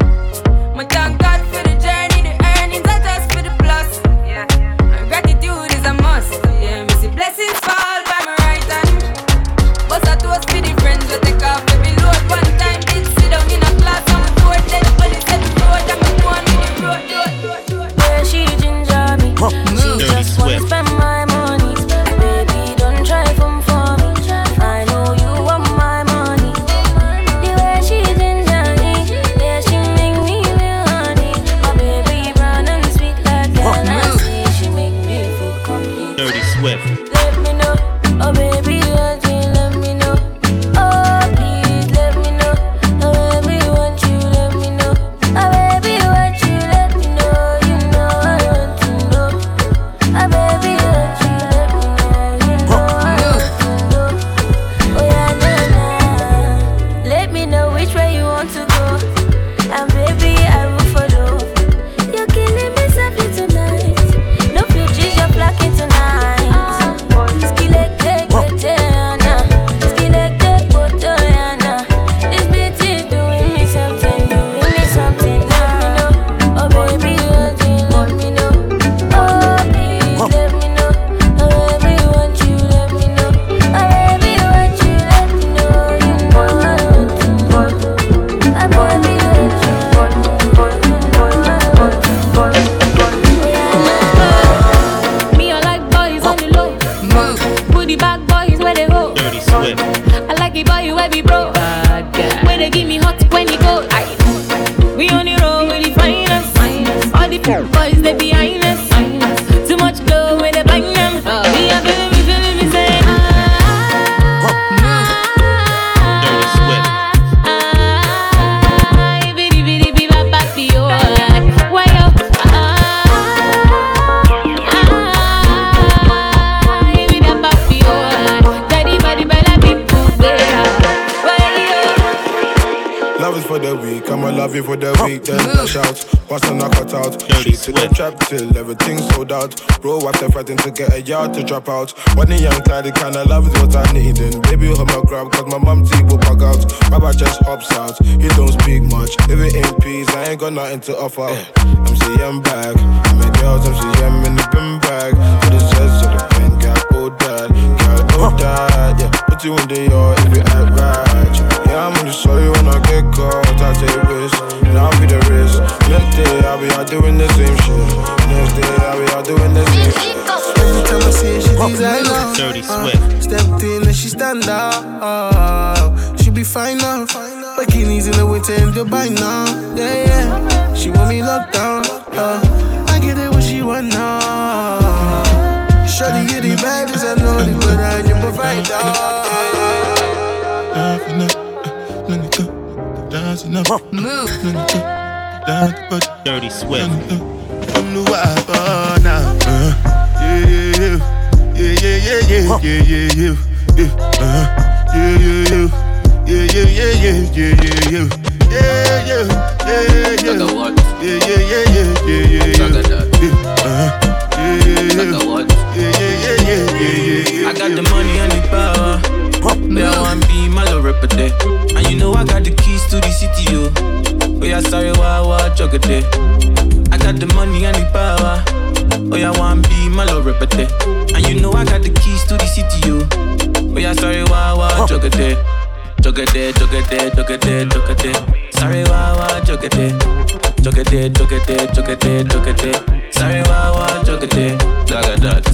To drop out. When the young tired, kind of love is what I need. And baby, hold my grab, cause my mom teeth will bug out. Baba just hops out, he don't speak much. If it ain't peace, I ain't got nothing to offer. MC, I'm back. My girls, MC, I'm in the bin bag. To the chest, to the pen, got all that. Got all that, yeah. Put you in the yard if you act right. Yeah, I'm gonna show you when I get caught. I take risks, and I'll be the risk. Next day, I'll be out doing the same shit. Next day, I'll be out doing the same shit. Dirty Swift. Uh, stepped in and she stand out. She be fine now. Bikinis in the winter in Dubai now. Yeah, yeah. She want me locked down. Uh, I get it what she want now. Shorty, you the baddest I know this, but I am a fighter. Move. Dirty Swift. I'm the wild now. Uh, yeah, yeah, yeah, yeah, yeah, yeah, yeah, yeah, yeah, uh, yeah, yeah, yeah, yeah, yeah, yeah, yeah, yeah, yeah, yeah. Yeah, yeah, yeah, yeah, yeah, yeah, yeah, yeah, uh, I got the money and the power. Me, I want be my rapper there. And you know I got the keys to the city. Oh yeah, sorry, why, why, juggle there. I got the money and the power. Oh, yeah, one be my love repete. And you know I got the keys to the city, yo. Oh, yeah, sorry, wah, wah, jogate. Jogate, jogate, jogate, jogate. Sorry, wah, wah, jogate. Jogate, jogate, jogate, jogate. Sorry, wah, wah, jogate. Daga dot.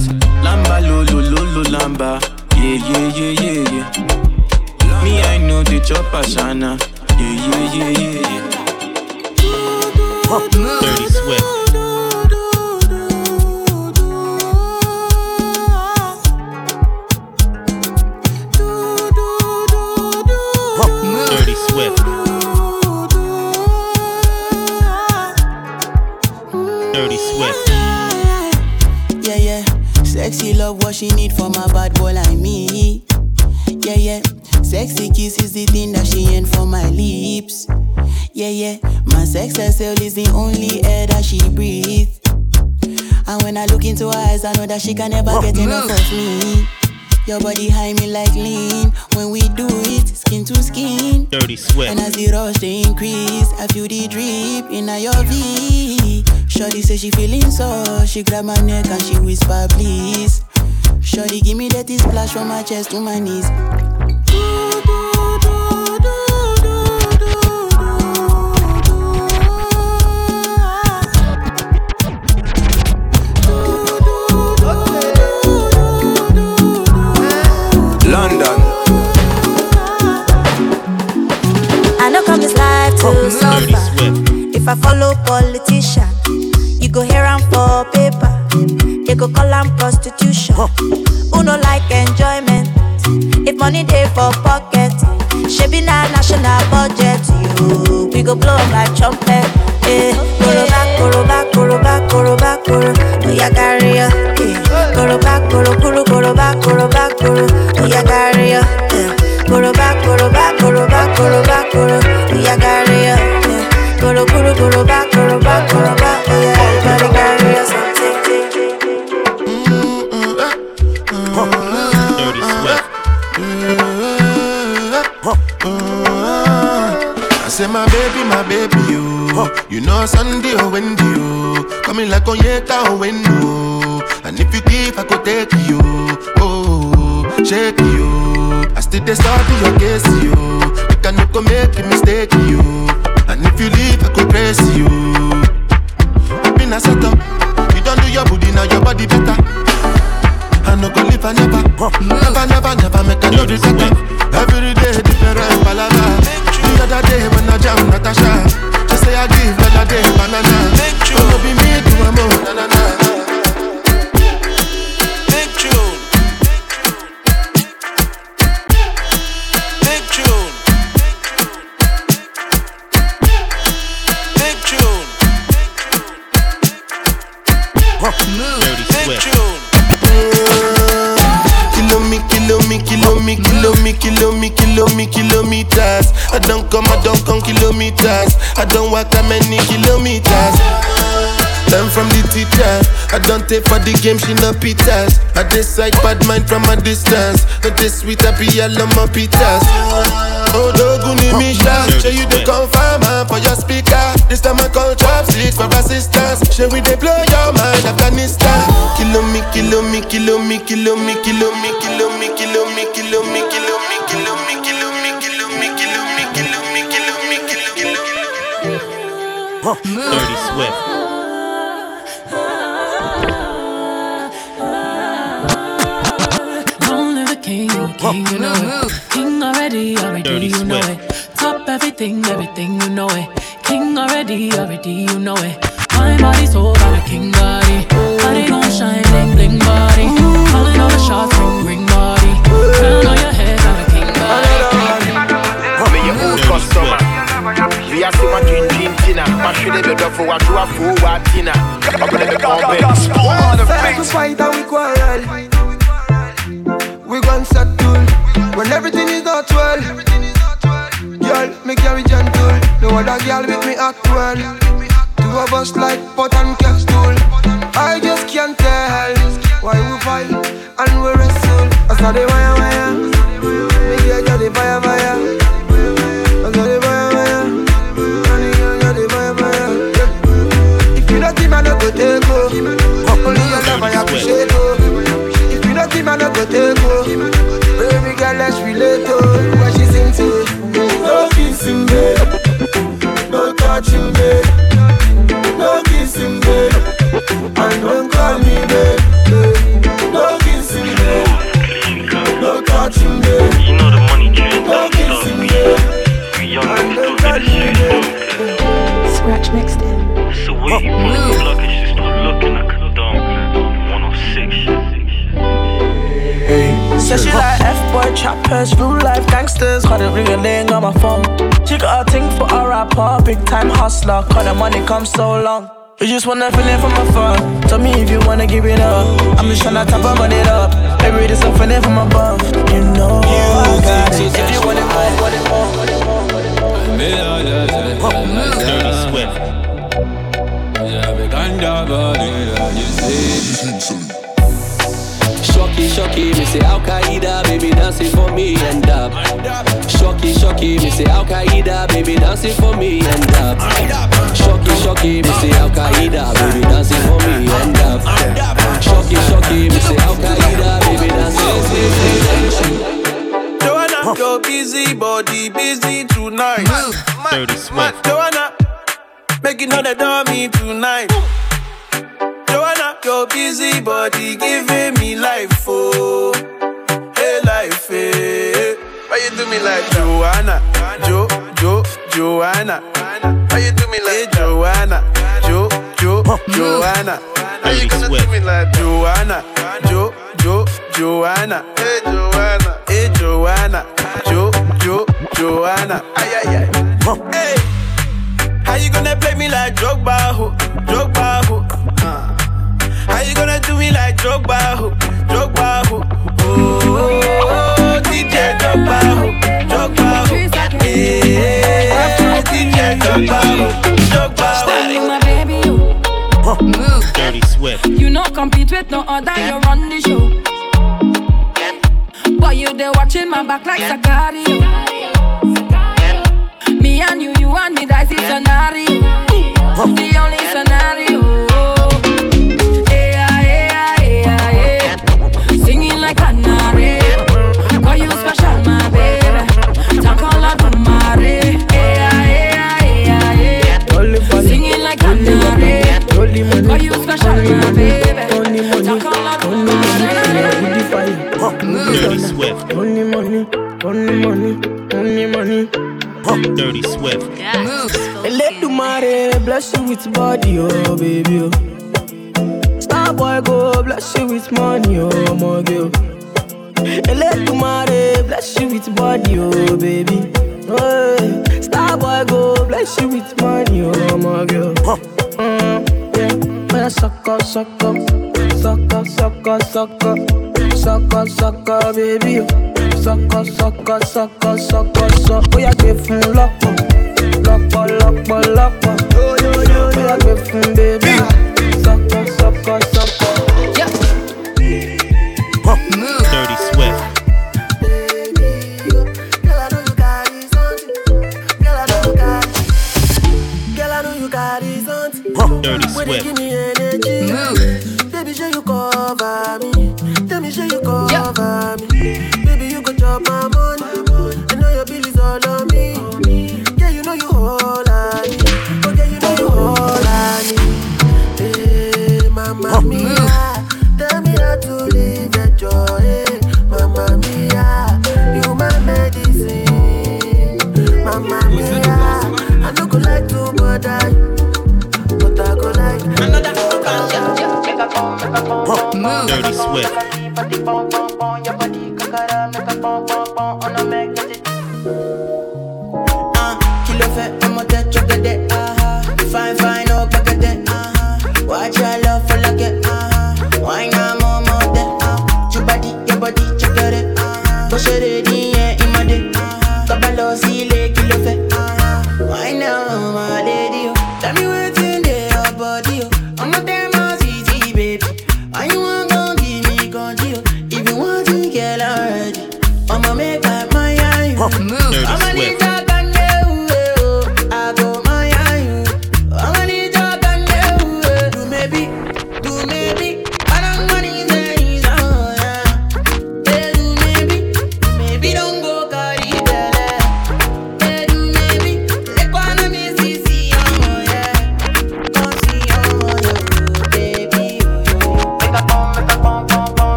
Lamba, lulu, lulu, lamba. Yeah, yeah, yeah, yeah, yeah. Me, I know the chopper, Shana. Yeah, yeah, yeah, yeah, yeah. Dirty Swift. Sexy love, what she need from a bad boy like me. Yeah, yeah. Sexy kiss is the thing that she ain't for my lips. Yeah, yeah. My sex herself is the only air that she breathes. And when I look into her eyes, I know that she can never get enough of me. Your body high me like lean. When we do it, skin to skin. Dirty sweat. And as the rush they increase, I feel the drip in your V. Shorty say she feeling so, she grab my neck and she whisper please. Shorty give me that splash from my chest to my knees. London. They go call am prostitution. Who no like enjoyment? If money dey for pocket, shebi na national budget. You, we go blow like trumpet. Eh, koroba, koroba, koroba, koroba, koro. Oya carry ya. Eh, koroba, koro, koro, koroba, koroba, koro. Oya carry ya. Know Sunday oh, or Wendy, you. Coming like Onyeka or oh, Wendo. And if you give, I could take you. Oh, shake you. I still dey study your case, you. You cannot go make a mistake, you. And if you leave, I could praise you. I've Been a set up. You don't do your booty, now your body better. I no go live, I never. Never, never, never make a no regret. Every day, different palava. The other day when I jam Natasha, say I give another day banana. Oh, I don't take for the game, she no pitas. I decide bad mind from a distance. Not this sweet, I be all on my pitas. Oh, Doguni Misha, show you the confirm for your speaker. This time I call chopsticks for assistance. Show we they blow your mind, Afghanistan. Kilo me, kilo me, kilo me, kilo me, kilo me, kilo me, kilo me, kilo me, kilo me, kilo me, kilo me, kilo me, kilo me, kilo me, kilo me, kilo kilo kilo. Dirty Swift. King, king, you know it. King already, already, you know it. Top everything, everything, you know it. King already, already, you know it. My body so got a king body. Body gon' shine, bling, bling body. Calling all the shots, ring, ring body. Crown on your head, got a king body. Me your old customer. Vi a se ma gin gin tina Machine be do for what you a for what tina I'm gonna be bomb Time to fight and we quarrel we gon' settle act well. Two of us like pot and stool. I just can't tell why we fight and we wrestle. I saw the wire F-boy real life gangsters. Got a ring a ling on my phone. She got a thing for a rapper, big time hustler. Cause the money come so long. You just wanna feel it from afar. Tell me if you wanna give it up. I'm just tryna top up, run it up. Baby, this a feeling from above. You know I got it. If you want it more, want it more, want it more. Shocky, shocky, me say Al Qaeda, baby dancing for me and up. Shocky, shocky, me say Al Qaeda, baby dancing for me and up. Shocky, shocky, me say Al Qaeda, baby dancing for me and up. Shocky, shocky, me say Al Qaeda, baby dancing for me and up. Joanna, your busy body busy tonight. Dirty Swift. Joanna, making all the dummy tonight. Joanna, your busy body giving me life, oh, hey life, hey. Why you do me like Joanna, Jo, Jo, Joanna? Why you do me like Joanna, Jo, Jo, Joanna? Why you gonna do me like Joanna, Jo, Jo, Joanna? Hey Joanna, hey Joanna, Jo, Jo, Joanna? Ay ay ay. Hey, how you gonna play me like Drogba, ho, Drogba, ho? Uh. How you gonna do me like Drogba, ho? Drogba, ho? Oh, DJ Drogba, ho? Drogba, ho? Yeah, DJ Drogba, ho? Drogba, ho? Standing my baby, you move. Dirty Swift. You not compete with no other, you run the show. But you there watching my back like Sicario. Me and you, you and me, that's the scenario. The only scenario. Call you special, my baby. Talk all like Dirty Swift. Only money, only money, only money. Dirty Swift. Let the money bless you with body, oh baby. Oh. Star boy go bless you with money, oh my girl. And let the money bless you with body, oh baby. Oh. Star boy go bless you with money, oh my girl. Mm, me sucker, sucker, sucker, sucker, sucker, sucker, sucker, baby. Sucker, sucker, sucker, sucker, sucker. Bóyá gbé fún lọ́pọ̀, lọ́pọ̀, lọ́pọ̀, lọ́pọ̀. Bóyá gbé fún baby. Sucker, sucker, sucker. Dirty sweat, Dirty Swift.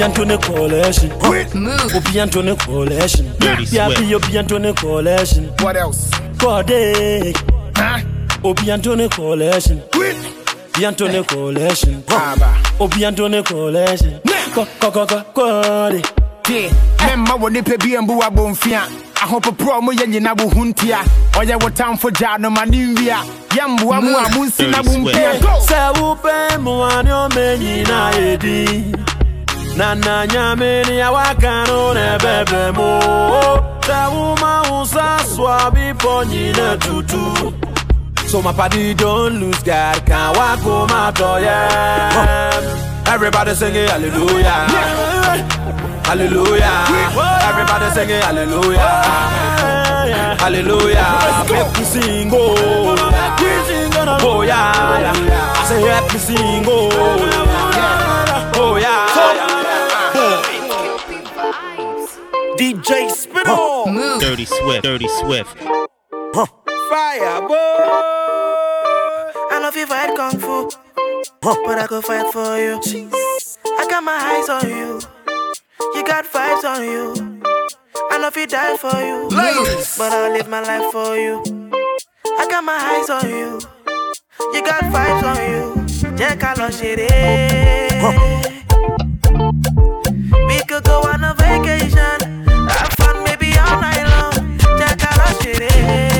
Obi and Tony collection. Move. Obi and Tony collection. Yeah, be Obi and Tony. What else? Cordic. Huh? Obi and Tony collection. Obi and Tony collection. Obi and Tony collection. Cordic. mɛmma wɔ nipa bi mbu abɔmfia ahopoporɔ mo yɛ nyina wo ho ntia ɔyɛ wo tamfo gyaa no ma ne nwia yɛmboa mu a monsi na bompia sɛ wopɛ mmoa ne ɔmɛ nyinaa edi na na nyame ne awaka no na ɛbɛbrɛ mu sɛ woma wo sa so a nyina tutu. So my party don't lose God can walk home out yeah. Everybody singing hallelujah. Hallelujah. Everybody singing hallelujah. Hallelujah. Make me sing oh. Oh yeah. I say help me sing oh. Oh yeah, DJ Spittle. Move. Dirty Swift. Dirty Swift. Fire, boy. I know if you fight kung fu, but I go fight for you. I got my eyes on you. You got vibes on you. I know if you die for you, Ladies. but I'll live my life for you. I got my eyes on you. You got vibes on you. Jẹ́ ká lọ ṣeré. Could go on a vacation. Have fun maybe all night long. Jẹ́ ká lọ ṣeré.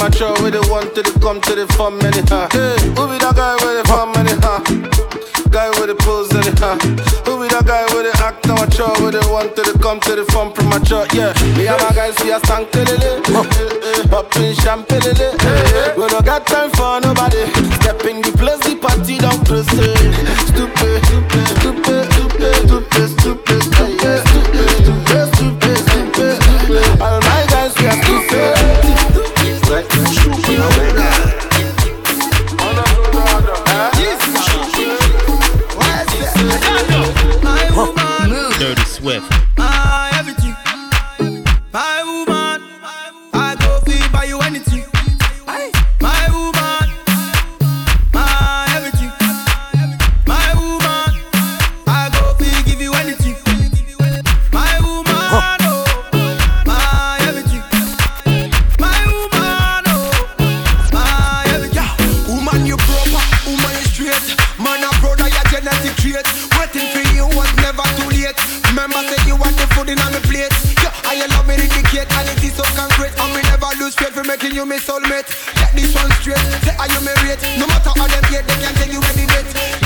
Amateur with the one to the come to the farm anyhow? Who be that guy with the farm anyhow? Guy with the pose anyhow. Who be that guy with the act amateur with the one to the come to the farm premature? Yeah, me and my guys we a stank tilly, eh, eh, eh, popping champagne. We don't got time for nobody. so concrete And me never lose faith for making you my soulmate Get this one straight Say are you rate. No matter how them hate They can't take you any the date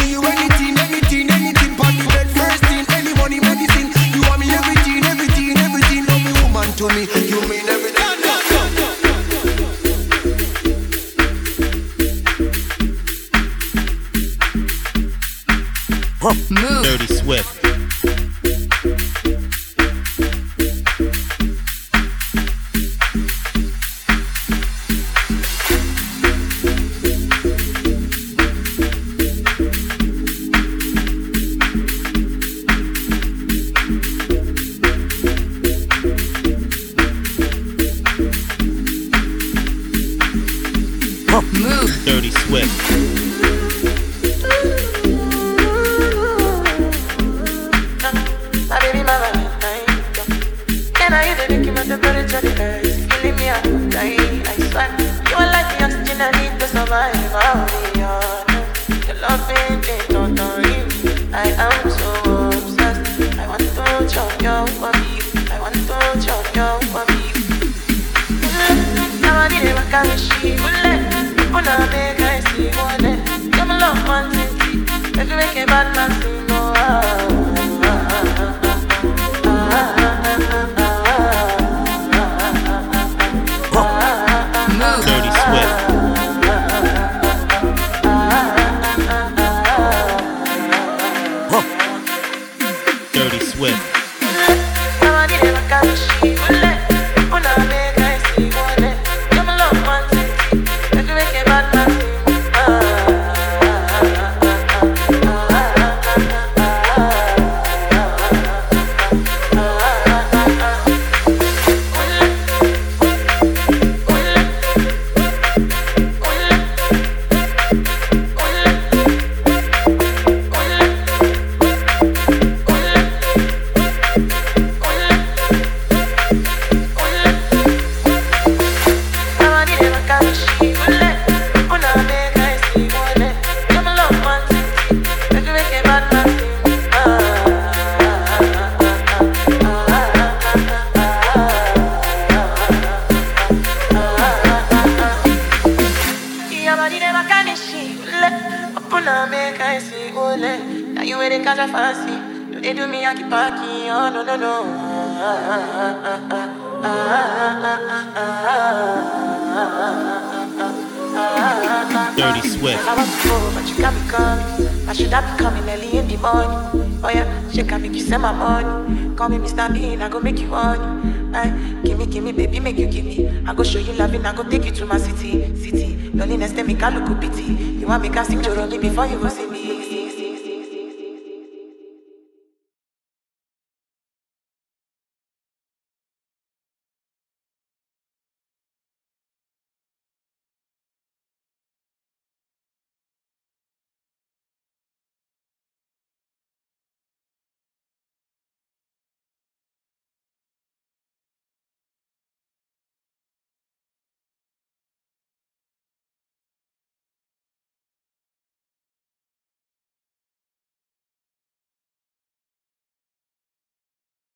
histamine, I go make you on. Aye, gimme, gimme, baby, make you gimme. I go show you loving, I go take you to my city, city. Loneliness, then make a look pity. You want me to sing Joromi before you go